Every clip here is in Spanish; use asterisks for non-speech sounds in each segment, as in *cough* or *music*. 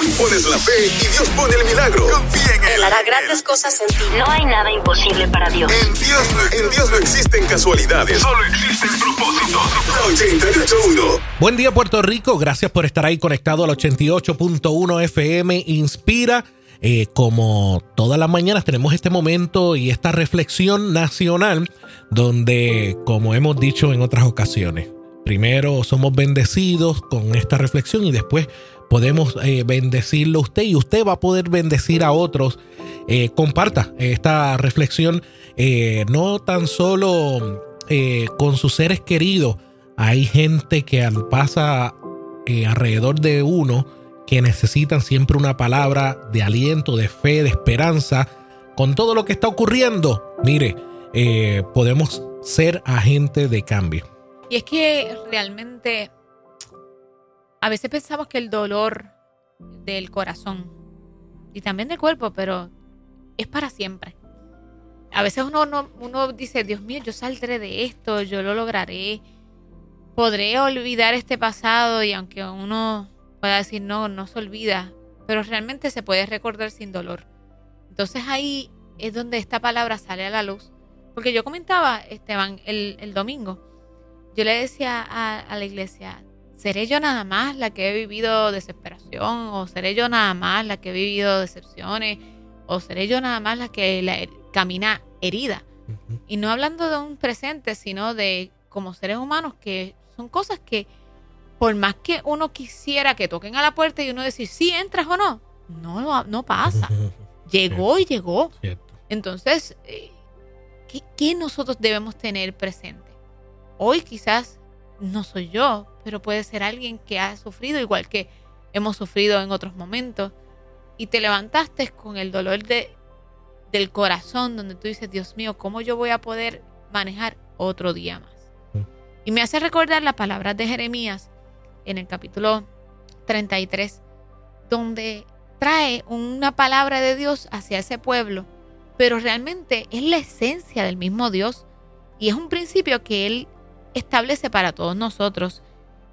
Tú pones la fe y Dios pone el milagro. Confía en Él. Él hará grandes cosas en ti. No hay nada imposible para Dios. En Dios, no- en Dios no existen casualidades. Solo existen propósitos. 881. Buen día Puerto Rico, gracias por estar ahí conectado al 88.1 FM Inspira. Eh, como todas las mañanas tenemos este momento y esta reflexión nacional donde, como hemos dicho en otras ocasiones, primero somos bendecidos con esta reflexión y después podemos eh, bendecirlo usted y usted va a poder bendecir a otros. Eh, comparta esta reflexión eh, no tan solo con sus seres queridos, hay gente que al- pasa alrededor de uno que necesitan siempre una palabra de aliento, de fe, de esperanza. Con todo lo que está ocurriendo, mire, podemos ser agentes de cambio. Y es que realmente a veces pensamos que el dolor del corazón y también del cuerpo, pero es para siempre. A veces uno, no- uno dice, Dios mío, yo saldré de esto, yo lo lograré, podré olvidar este pasado y aunque uno pueda decir, no, no se olvida, pero realmente se puede recordar sin dolor. Entonces ahí es donde esta palabra sale a la luz. Porque yo comentaba, Esteban, el, domingo, yo le decía a la iglesia, ¿seré yo nada más la que he vivido desesperación? ¿O seré yo nada más la que he vivido decepciones? ¿O seré yo nada más la que la- camina herida? Y no hablando de un presente, sino de como seres humanos que son cosas que por más que uno quisiera que toquen a la puerta y uno decir, sí, entras o no, no, no pasa. *laughs* Llegó y llegó. Cierto. Entonces, eh, ¿qué, qué nosotros debemos tener presente? Hoy quizás no soy yo, pero puede ser alguien que ha sufrido igual que hemos sufrido en otros momentos. Y te levantaste con el dolor de, del corazón, donde tú dices, Dios mío, ¿cómo yo voy a poder manejar otro día más? Mm. Y me hace recordar las palabras de Jeremías en el capítulo 33, donde trae una palabra de Dios hacia ese pueblo, pero realmente es la esencia del mismo Dios y es un principio que Él establece para todos nosotros.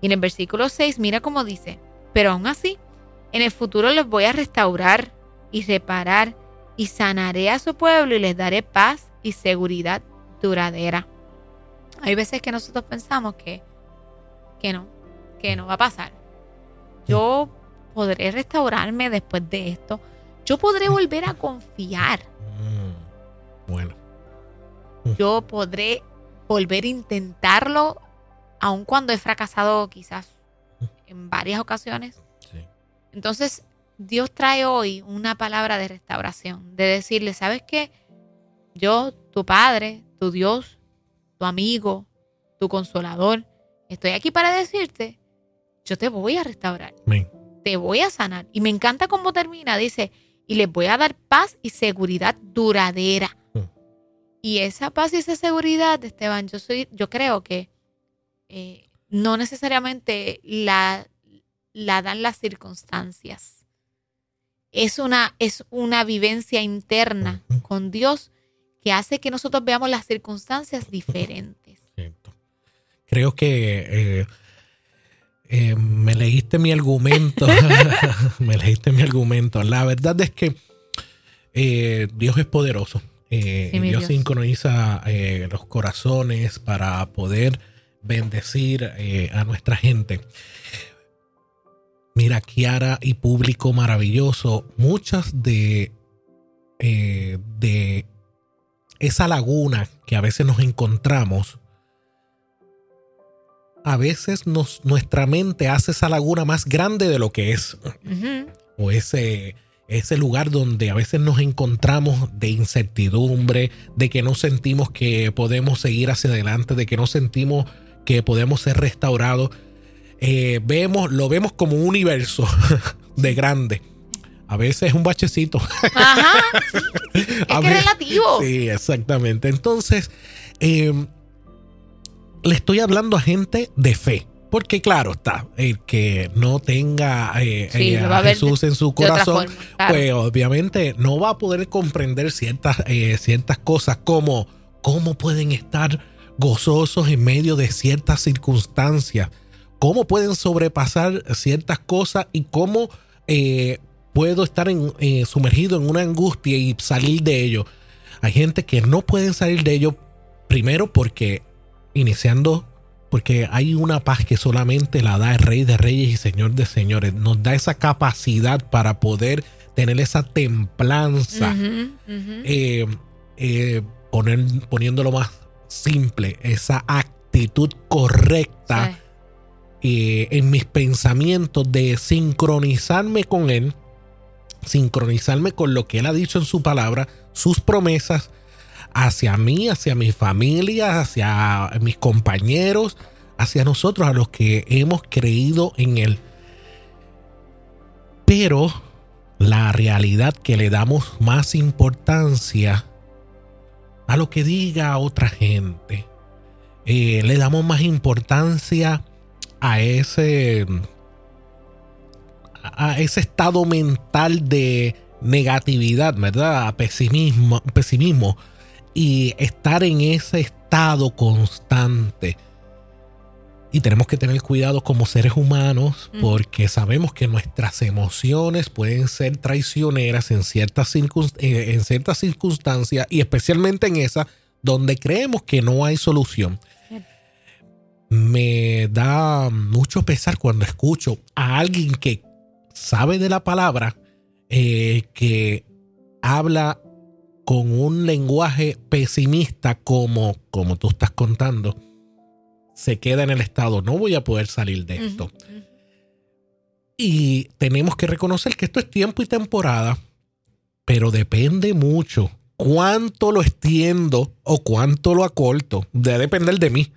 Y en el versículo 6 mira cómo dice, pero aún así, en el futuro les voy a restaurar y reparar y sanaré a su pueblo y les daré paz y seguridad duradera. Hay veces que nosotros pensamos que, que no, que no va a pasar. Yo podré restaurarme después de esto. Yo podré volver a confiar. Mm, Bueno, Yo podré volver a intentarlo, aun cuando he fracasado quizás *laughs* en varias ocasiones. sí. Entonces, Dios trae hoy una palabra de restauración, de decirle, ¿sabes qué? Yo, tu Padre, tu Dios, tu amigo, tu consolador, estoy aquí para decirte, yo te voy a restaurar, te voy a sanar. Y me encanta cómo termina, dice, y les voy a dar paz y seguridad duradera. Y esa paz y esa seguridad, Esteban, yo soy, yo creo que eh, no necesariamente la, la dan las circunstancias. Es una, es una vivencia interna con Dios que hace que nosotros veamos las circunstancias diferentes. Creo que eh, eh, me leíste mi argumento. *laughs* me leíste mi argumento. La verdad es que eh, Dios es poderoso. Eh, Sí, Dios, Dios. sincroniza eh, los corazones para poder bendecir eh, a nuestra gente. Mira, Kiara y público maravilloso, muchas de, eh, de esa laguna que a veces nos encontramos, a veces nos, nuestra mente hace esa laguna más grande de lo que es, o ese, ese lugar donde a veces nos encontramos de incertidumbre, de que no sentimos que podemos seguir hacia adelante, de que no sentimos que podemos ser restaurados. Eh, vemos, lo vemos como un universo *laughs* de grande. A veces es un bachecito. Ajá. *laughs* Es que relativo. Sí, exactamente. Entonces, eh, le estoy hablando a gente de fe. Porque claro está, el que no tenga eh, Sí, eh, a Jesús en su corazón, forma, claro. pues obviamente no va a poder comprender ciertas, eh, ciertas cosas como cómo pueden estar gozosos en medio de ciertas circunstancias, cómo pueden sobrepasar ciertas cosas y cómo puedo estar en, sumergido en una angustia y salir de ello. Hay gente que no pueden salir de ello, primero porque iniciando, porque hay una paz que solamente la da el Rey de Reyes y Señor de Señores. Nos da esa capacidad para poder tener esa templanza. Eh, poner, poniéndolo más simple, esa actitud correcta en mis pensamientos de sincronizarme con Él, sincronizarme con lo que Él ha dicho en su palabra, sus promesas hacia mí, hacia mi familia, hacia mis compañeros, hacia nosotros, a los que hemos creído en Él. Pero la realidad que le damos más importancia a lo que diga otra gente. Eh, le damos más importancia a ese a ese estado mental de negatividad, ¿verdad? A pesimismo, pesimismo y estar en ese estado constante. Y tenemos que tener cuidado como seres humanos porque sabemos que nuestras emociones pueden ser traicioneras en ciertas, eh, en ciertas circunstancias y especialmente en esas donde creemos que no hay solución me da mucho pesar cuando escucho a alguien que sabe de la palabra, eh, que habla con un lenguaje pesimista como, como tú estás contando, se queda en el estado, no voy a poder salir de esto. Y tenemos que reconocer que esto es tiempo y temporada, pero depende mucho cuánto lo extiendo o cuánto lo acorto. Debe depender de mí.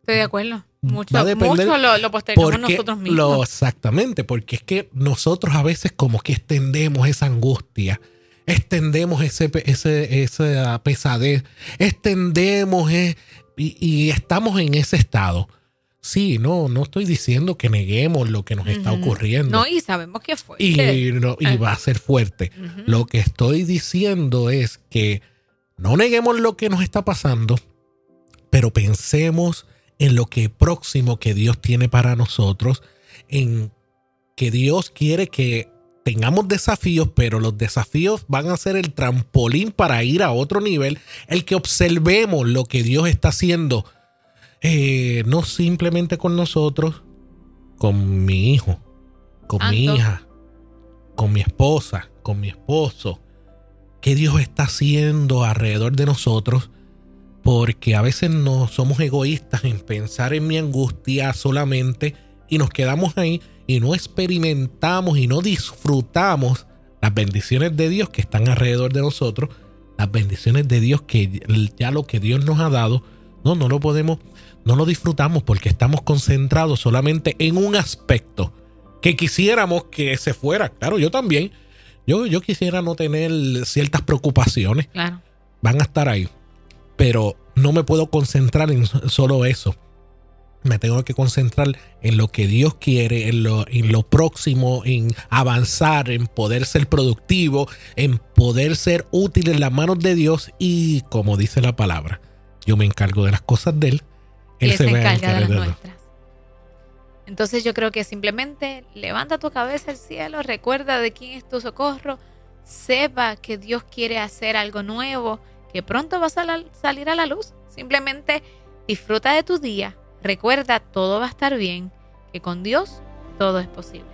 Estoy de acuerdo. Mucho, mucho lo, lo postergamos nosotros mismos. exactamente, porque es que nosotros a veces como que extendemos esa angustia, extendemos ese, ese, esa pesadez, extendemos eh, y, estamos en ese estado. Sí, no, no estoy diciendo que neguemos lo que nos está ocurriendo. No, y sabemos que fue. Y, no, y va a ser fuerte. Lo que estoy diciendo es que no neguemos lo que nos está pasando, pero pensemos en lo que próximo que Dios tiene para nosotros, en que Dios quiere que tengamos desafíos, pero los desafíos van a ser el trampolín para ir a otro nivel, el que observemos lo que Dios está haciendo, eh, no simplemente con nosotros, con mi hijo, con mi hija, con mi esposa, con mi esposo, que Dios está haciendo alrededor de nosotros porque a veces no somos egoístas en pensar en mi angustia solamente y nos quedamos ahí y no experimentamos y no disfrutamos las bendiciones de Dios que están alrededor de nosotros, las bendiciones de Dios que ya lo que Dios nos ha dado, no, no lo podemos, no lo disfrutamos porque estamos concentrados solamente en un aspecto que quisiéramos que se fuera. Claro, yo también. Yo, yo quisiera no tener ciertas preocupaciones. Claro. Van a estar ahí pero no me puedo concentrar en solo eso. Me tengo que concentrar en lo que Dios quiere, en lo, en lo próximo, en avanzar, en poder ser productivo, en poder ser útil en las manos de Dios y como dice la palabra, yo me encargo de las cosas de Él, Él se, encarga de las nuestras. Entonces yo creo que simplemente levanta tu cabeza al cielo, recuerda de quién es tu socorro, sepa que Dios quiere hacer algo nuevo que pronto vas a salir a la luz. Simplemente disfruta de tu día. Recuerda, todo va a estar bien, que con Dios todo es posible.